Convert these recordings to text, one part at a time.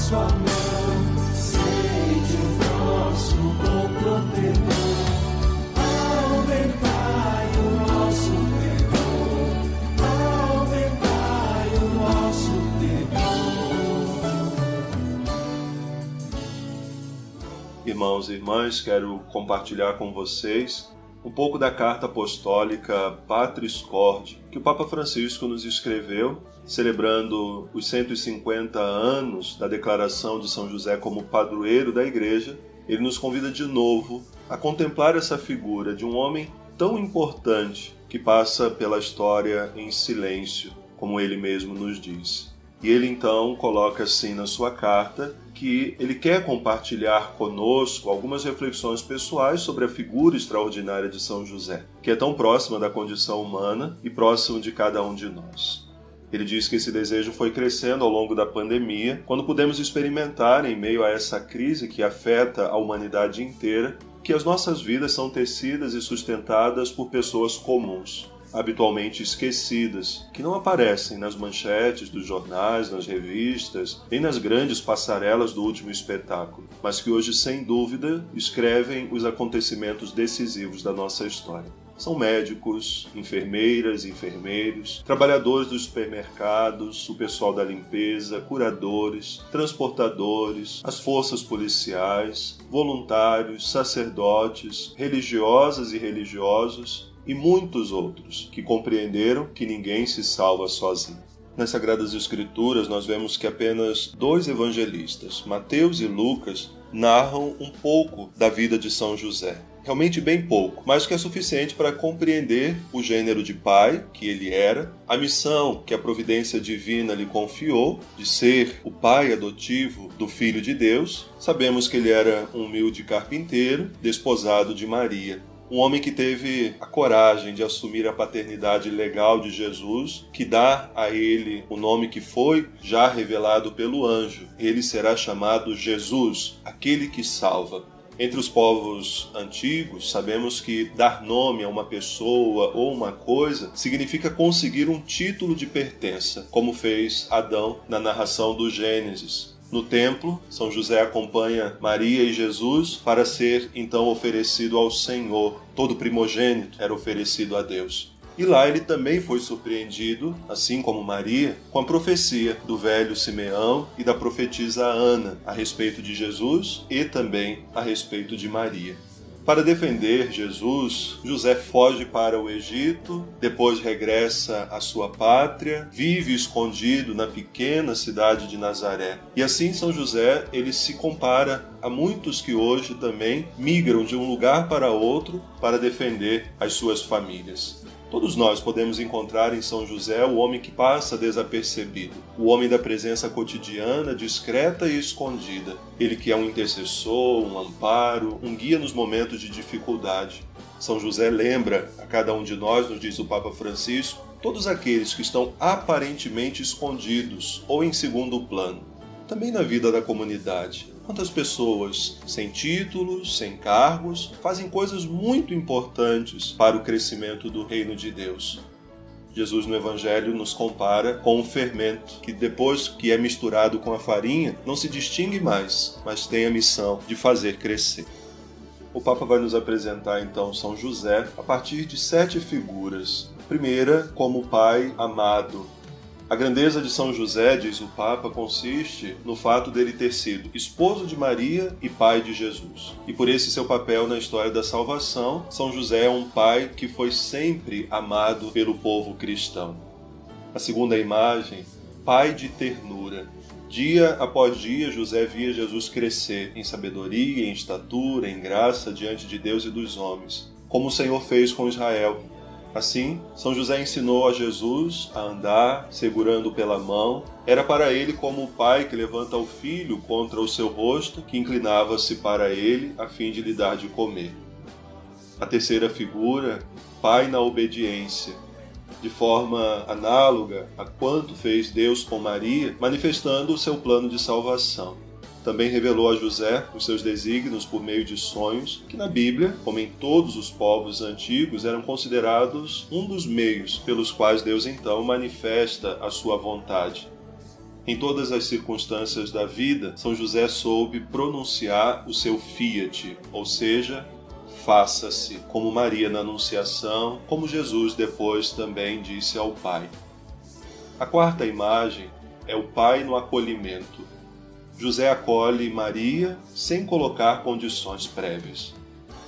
sua mão, sede o nosso bom protetor. O nosso o nosso. Irmãos e irmãs, quero compartilhar com vocês um pouco da carta apostólica Patris Corde, que o Papa Francisco nos escreveu, celebrando os 150 anos da declaração de São José como padroeiro da Igreja. Ele nos convida de novo a contemplar essa figura de um homem tão importante que passa pela história em silêncio, como ele mesmo nos diz. E ele então coloca assim na sua carta que ele quer compartilhar conosco algumas reflexões pessoais sobre a figura extraordinária de São José, que é tão próxima da condição humana e próximo de cada um de nós. Ele diz que esse desejo foi crescendo ao longo da pandemia, quando pudemos experimentar, em meio a essa crise que afeta a humanidade inteira, que as nossas vidas são tecidas e sustentadas por pessoas comuns, habitualmente esquecidas, que não aparecem nas manchetes dos jornais, nas revistas, nem nas grandes passarelas do último espetáculo, mas que hoje, sem dúvida, escrevem os acontecimentos decisivos da nossa história. São médicos, enfermeiras, enfermeiros, trabalhadores dos supermercados, o pessoal da limpeza, curadores, transportadores, as forças policiais, voluntários, sacerdotes, religiosas e religiosos, e muitos outros que compreenderam que ninguém se salva sozinho. Nas Sagradas Escrituras, nós vemos que apenas dois evangelistas, Mateus e Lucas, narram um pouco da vida de São José. Realmente bem pouco, mas que é suficiente para compreender o gênero de pai que ele era, a missão que a providência divina lhe confiou de ser o pai adotivo do Filho de Deus. Sabemos que ele era um humilde carpinteiro, desposado de Maria, um homem que teve a coragem de assumir a paternidade legal de Jesus, que dá a ele o nome que foi já revelado pelo anjo. Ele será chamado Jesus, aquele que salva. Entre os povos antigos, sabemos que dar nome a uma pessoa ou uma coisa significa conseguir um título de pertença, como fez Adão na narração do Gênesis. No templo, São José acompanha Maria e Jesus para ser então oferecido ao Senhor. Todo primogênito era oferecido a Deus. E lá ele também foi surpreendido, assim como Maria, com a profecia do velho Simeão e da profetisa Ana a respeito de Jesus e também a respeito de Maria. Para defender Jesus, José foge para o Egito, depois regressa à sua pátria, vive escondido na pequena cidade de Nazaré. E assim São José, ele se compara a muitos que hoje também migram de um lugar para outro para defender as suas famílias. Todos nós podemos encontrar em São José o homem que passa desapercebido, o homem da presença cotidiana, discreta e escondida. Ele que é um intercessor, um amparo, um guia nos momentos de dificuldade. São José lembra a cada um de nós, nos diz o Papa Francisco, todos aqueles que estão aparentemente escondidos ou em segundo plano, também na vida da comunidade. Quantas pessoas sem títulos, sem cargos, fazem coisas muito importantes para o crescimento do reino de Deus. Jesus no Evangelho nos compara com um fermento que, depois que é misturado com a farinha, não se distingue mais, mas tem a missão de fazer crescer. O Papa vai nos apresentar então São José a partir de sete figuras. Primeira, como pai amado, a grandeza de São José, diz o Papa, consiste no fato dele ter sido esposo de Maria e pai de Jesus. E por esse seu papel na história da salvação, São José é um pai que foi sempre amado pelo povo cristão. A segunda imagem, pai de ternura. Dia após dia, José via Jesus crescer em sabedoria, em estatura, em graça diante de Deus e dos homens, como o Senhor fez com Israel, Assim, São José ensinou a Jesus a andar segurando pela mão. Era para ele como o pai que levanta o filho contra o seu rosto, que inclinava-se para ele a fim de lhe dar de comer. A terceira figura, pai na obediência, de forma análoga a quanto fez Deus com Maria, manifestando o seu plano de salvação. Também revelou a José os seus desígnios por meio de sonhos, que na Bíblia, como em todos os povos antigos, eram considerados um dos meios pelos quais Deus então manifesta a sua vontade. Em todas as circunstâncias da vida, São José soube pronunciar o seu fiat, ou seja, faça-se, como Maria na Anunciação, como Jesus depois também disse ao Pai. A quarta imagem é o Pai no acolhimento. José acolhe Maria sem colocar condições prévias.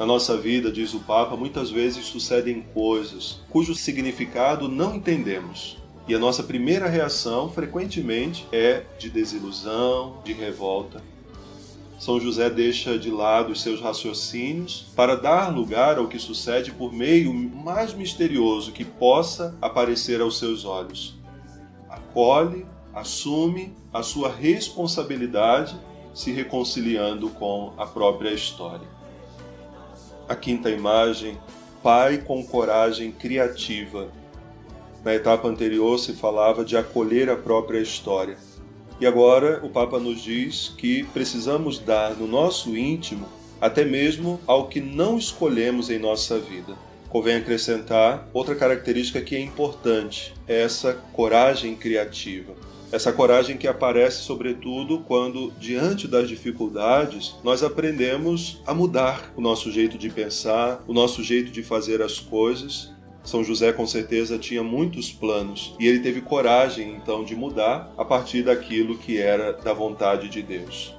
Na nossa vida, diz o Papa, muitas vezes sucedem coisas cujo significado não entendemos. E a nossa primeira reação, frequentemente, é de desilusão, de revolta. São José deixa de lado os seus raciocínios para dar lugar ao que sucede por meio mais misterioso que possa aparecer aos seus olhos. Acolhe, assume a sua responsabilidade, se reconciliando com a própria história. A quinta imagem, pai com coragem criativa. Na etapa anterior se falava de acolher a própria história. E agora o Papa nos diz que precisamos dar no nosso íntimo até mesmo ao que não escolhemos em nossa vida. Convém acrescentar outra característica que é importante, essa coragem criativa. Essa coragem que aparece sobretudo quando, diante das dificuldades, nós aprendemos a mudar o nosso jeito de pensar, o nosso jeito de fazer as coisas são José com certeza tinha muitos planos e ele teve coragem então de mudar a partir daquilo que era da vontade de Deus.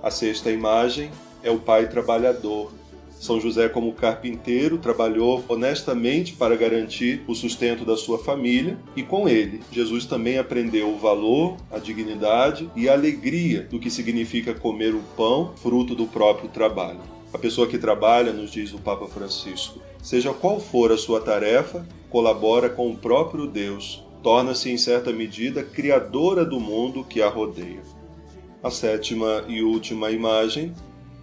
A sexta imagem é o pai trabalhador. São José, como carpinteiro, trabalhou honestamente para garantir o sustento da sua família, e com ele, Jesus também aprendeu o valor, a dignidade e a alegria do que significa comer o pão, fruto do próprio trabalho. A pessoa que trabalha, nos diz o Papa Francisco, seja qual for a sua tarefa, colabora com o próprio Deus, torna-se em certa medida criadora do mundo que a rodeia. A sétima e última imagem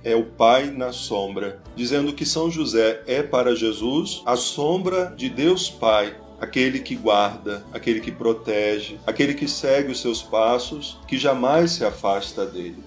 é o Pai na sombra, dizendo que São José é para Jesus a sombra de Deus Pai, aquele que guarda, aquele que protege, aquele que segue os seus passos, que jamais se afasta dele.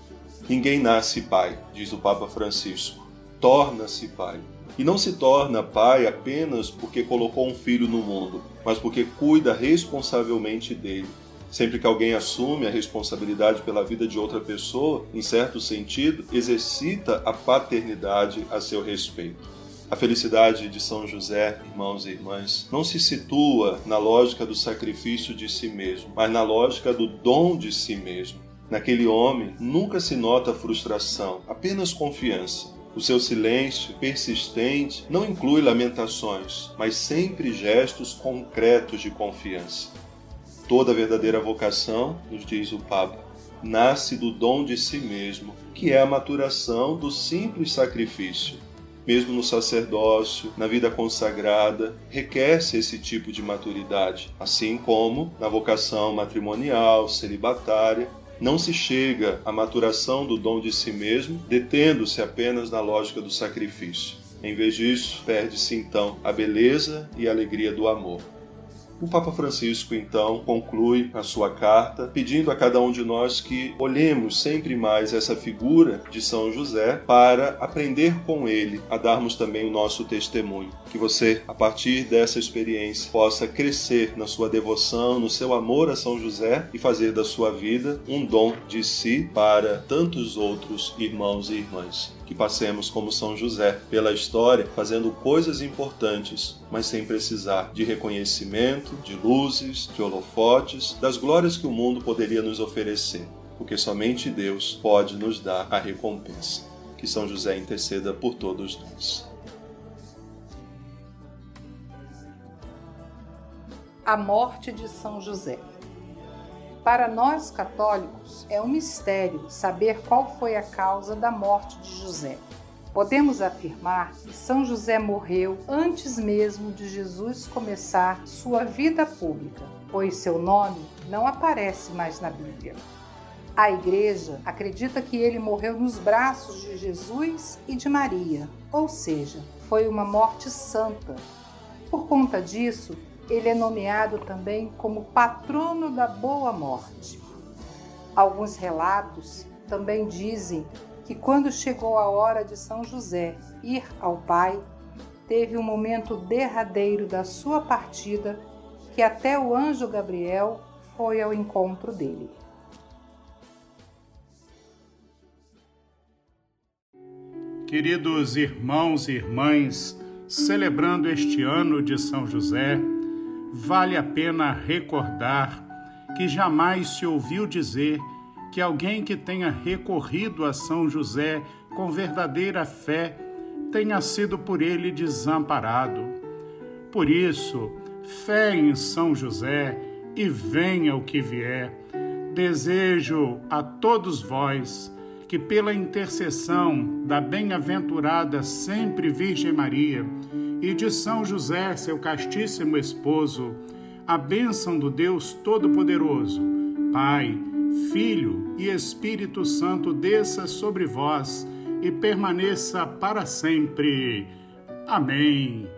Ninguém nasce pai, diz o Papa Francisco torna-se pai. E não se torna pai apenas porque colocou um filho no mundo, mas porque cuida responsavelmente dele. Sempre que alguém assume a responsabilidade pela vida de outra pessoa, em certo sentido, exercita a paternidade a seu respeito. A felicidade de São José, irmãos e irmãs, não se situa na lógica do sacrifício de si mesmo, mas na lógica do dom de si mesmo. Naquele homem nunca se nota frustração, apenas confiança. O seu silêncio persistente não inclui lamentações, mas sempre gestos concretos de confiança. Toda verdadeira vocação, nos diz o Papa, nasce do dom de si mesmo, que é a maturação do simples sacrifício. Mesmo no sacerdócio, na vida consagrada, requer-se esse tipo de maturidade, assim como na vocação matrimonial, celibatária não se chega à maturação do dom de si mesmo detendo-se apenas na lógica do sacrifício. Em vez disso, perde-se então a beleza e a alegria do amor. O Papa Francisco, então, conclui a sua carta pedindo a cada um de nós que olhemos sempre mais essa figura de São José para aprender com ele a darmos também o nosso testemunho. Que você, a partir dessa experiência, possa crescer na sua devoção, no seu amor a São José e fazer da sua vida um dom de si para tantos outros irmãos e irmãs que passemos como São José pela história, fazendo coisas importantes, mas sem precisar de reconhecimento, de luzes, de holofotes, das glórias que o mundo poderia nos oferecer, porque somente Deus pode nos dar a recompensa. Que São José interceda por todos nós. A morte de São José. Para nós católicos, é um mistério saber qual foi a causa da morte de José. Podemos afirmar que São José morreu antes mesmo de Jesus começar sua vida pública, pois seu nome não aparece mais na Bíblia. A Igreja acredita que ele morreu nos braços de Jesus e de Maria, ou seja, foi uma morte santa. Por conta disso, ele é nomeado também como patrono da boa morte. Alguns relatos também dizem que quando chegou a hora de São José ir ao Pai, teve um momento derradeiro da sua partida que até o anjo Gabriel foi ao encontro dele. Queridos irmãos e irmãs, celebrando este ano de São José, vale a pena recordar que jamais se ouviu dizer que alguém que tenha recorrido a São José com verdadeira fé tenha sido por ele desamparado. Por isso, fé em São José e venha o que vier. Desejo a todos vós que, pela intercessão da bem-aventurada sempre Virgem Maria e de São José, seu castíssimo esposo, a bênção do Deus Todo-Poderoso, Pai, Filho e Espírito Santo desça sobre vós e permaneça para sempre. Amém.